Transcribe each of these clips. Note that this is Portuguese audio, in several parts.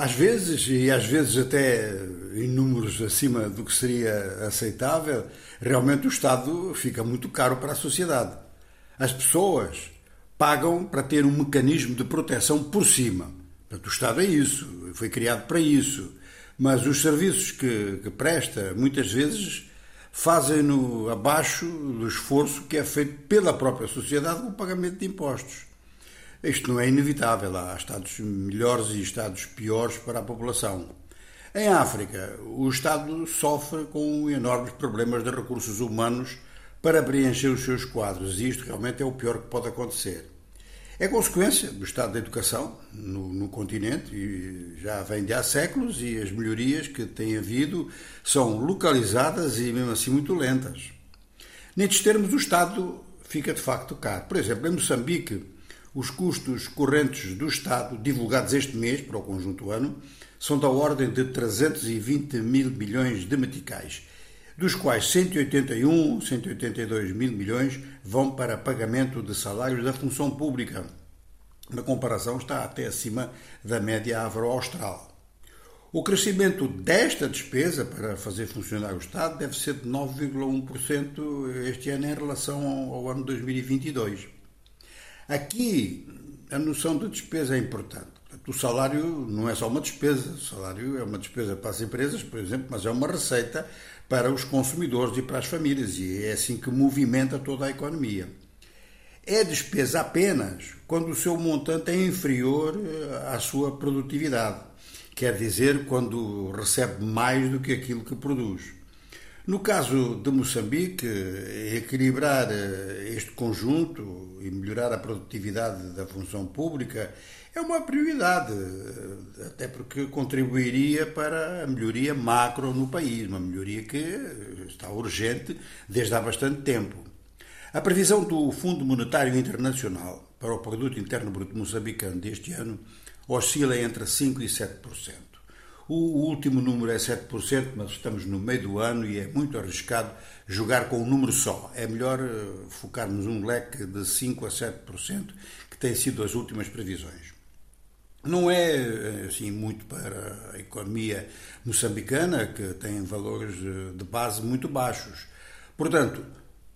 Às vezes, e às vezes até em números acima do que seria aceitável, realmente o Estado fica muito caro para a sociedade. As pessoas pagam para ter um mecanismo de proteção por cima. Portanto, o Estado é isso, foi criado para isso. Mas os serviços que, que presta, muitas vezes, fazem-no abaixo do esforço que é feito pela própria sociedade com o pagamento de impostos. Isto não é inevitável, há Estados melhores e Estados piores para a população. Em África, o Estado sofre com enormes problemas de recursos humanos para preencher os seus quadros e isto realmente é o pior que pode acontecer. É consequência do estado da educação no, no, continente e já vem de há séculos e as melhorias que têm havido são localizadas e mesmo assim muito lentas. Nestes termos, o Estado fica de facto caro. Por exemplo, em Moçambique, os custos correntes do Estado, divulgados este mês para o conjunto ano, são da ordem de 320 mil milhões de meticais, dos quais 181, 182 mil milhões vão para pagamento de salários da função pública. Na comparação, está até acima da média avro-austral. O crescimento desta despesa para fazer funcionar o Estado deve ser de 9,1% este ano em relação ao ano 2022. Aqui, a noção de despesa é importante. O salário não é só uma despesa, o salário é uma despesa para as empresas, por exemplo, mas é uma receita para os consumidores e para as famílias, e é assim que movimenta toda a economia. É despesa apenas quando o seu montante é inferior eh, à sua produtividade, quer dizer, quando recebe mais do que aquilo que produz. No caso de Moçambique, equilibrar eh, este conjunto e melhorar a produtividade da função pública é uma prioridade, eh, até porque contribuiria para a melhoria macro no país, uma melhoria que está urgente desde há bastante tempo. A previsão do Fundo Monetário Internacional para o Produto Interno Bruto moçambicano deste ano oscila entre 5% e 7%. O último número é 7%, mas estamos no meio do ano e é muito arriscado jogar com um número só. É melhor eh, focarmos um leque de 5% a 7%, que tem sido as últimas previsões. Não é eh, assim muito para a economia moçambicana, que tem valores eh, de base muito baixos. Portanto,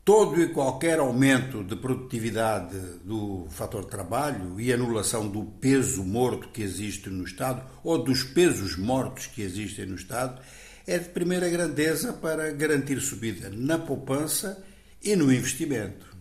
todo e qualquer aumento de produtividade do fator trabalho e anulação do peso morto que existe no Estado ou dos pesos mortos que existem no Estado é de primeira grandeza para garantir subida na poupança e no investimento.